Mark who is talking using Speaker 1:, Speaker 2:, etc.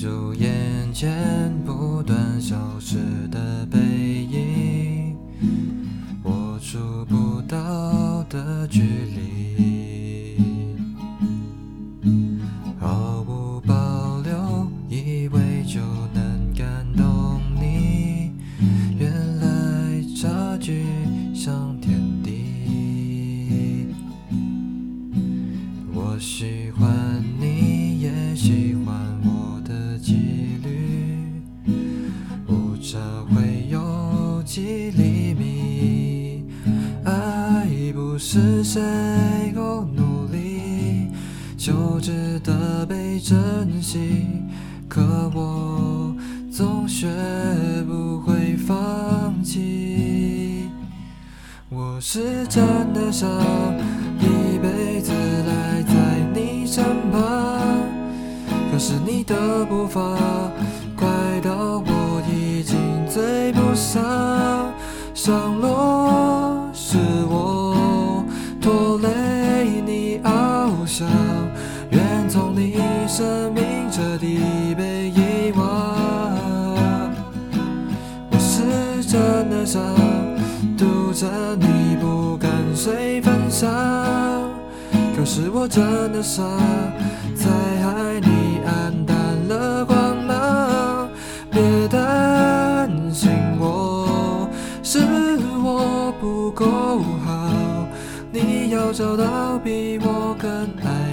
Speaker 1: 出眼前不断消失的背影，我触不到的距离，毫无保留，以为就能感动你，原来差距像天地。我喜欢你，也喜欢几厘米。爱不是谁够努力就值得被珍惜，可我总学不会放弃。我是真的想一辈子赖在你身旁，可是你的步伐快到我已经不上，上落是我拖累你翱翔，愿从你生命彻底被遗忘。我是真的想独着你，不敢谁分享。可是我真的傻，是我不够好你要找到比我更爱。